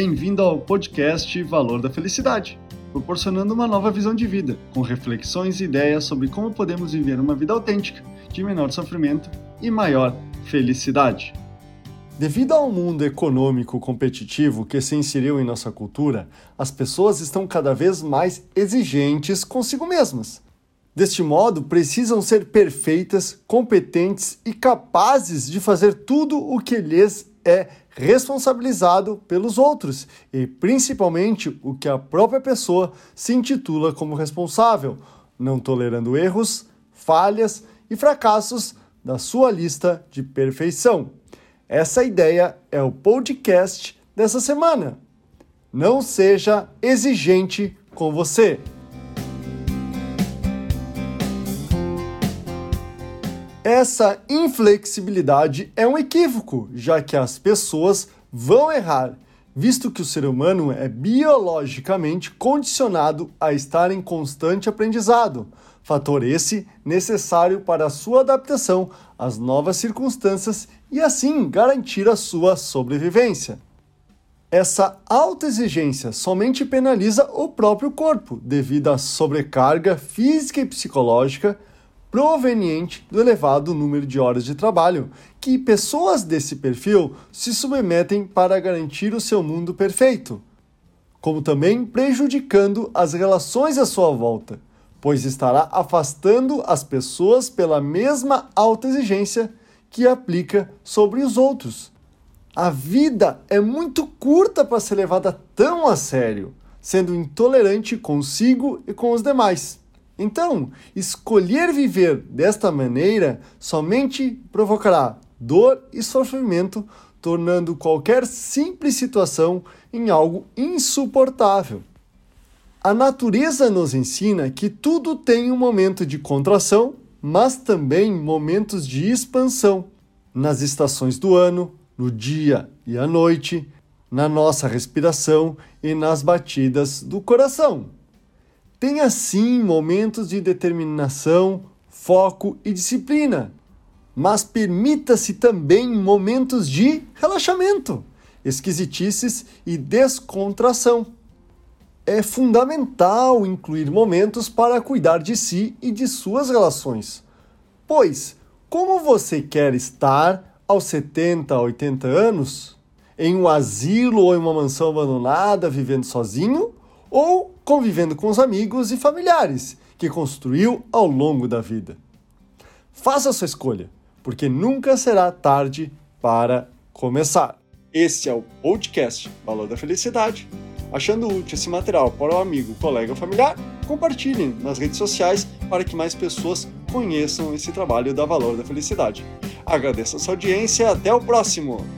Bem-vindo ao podcast Valor da Felicidade, proporcionando uma nova visão de vida, com reflexões e ideias sobre como podemos viver uma vida autêntica, de menor sofrimento e maior felicidade. Devido ao mundo econômico competitivo que se inseriu em nossa cultura, as pessoas estão cada vez mais exigentes consigo mesmas. Deste modo, precisam ser perfeitas, competentes e capazes de fazer tudo o que lhes é responsabilizado pelos outros e, principalmente, o que a própria pessoa se intitula como responsável, não tolerando erros, falhas e fracassos da sua lista de perfeição. Essa ideia é o podcast dessa semana. Não seja exigente com você. Essa inflexibilidade é um equívoco, já que as pessoas vão errar, visto que o ser humano é biologicamente condicionado a estar em constante aprendizado, fator esse necessário para a sua adaptação às novas circunstâncias e assim garantir a sua sobrevivência. Essa autoexigência somente penaliza o próprio corpo devido à sobrecarga física e psicológica proveniente do elevado número de horas de trabalho que pessoas desse perfil se submetem para garantir o seu mundo perfeito, como também prejudicando as relações à sua volta, pois estará afastando as pessoas pela mesma autoexigência que aplica sobre os outros. A vida é muito curta para ser levada tão a sério, sendo intolerante consigo e com os demais. Então, escolher viver desta maneira somente provocará dor e sofrimento, tornando qualquer simples situação em algo insuportável. A natureza nos ensina que tudo tem um momento de contração, mas também momentos de expansão nas estações do ano, no dia e à noite, na nossa respiração e nas batidas do coração. Tenha sim momentos de determinação, foco e disciplina, mas permita-se também momentos de relaxamento, esquisitices e descontração. É fundamental incluir momentos para cuidar de si e de suas relações, pois, como você quer estar aos 70, 80 anos? Em um asilo ou em uma mansão abandonada, vivendo sozinho? Ou convivendo com os amigos e familiares que construiu ao longo da vida. Faça a sua escolha, porque nunca será tarde para começar. Este é o podcast Valor da Felicidade. Achando útil esse material para o amigo, colega ou familiar, compartilhem nas redes sociais para que mais pessoas conheçam esse trabalho da Valor da Felicidade. Agradeço a sua audiência e até o próximo!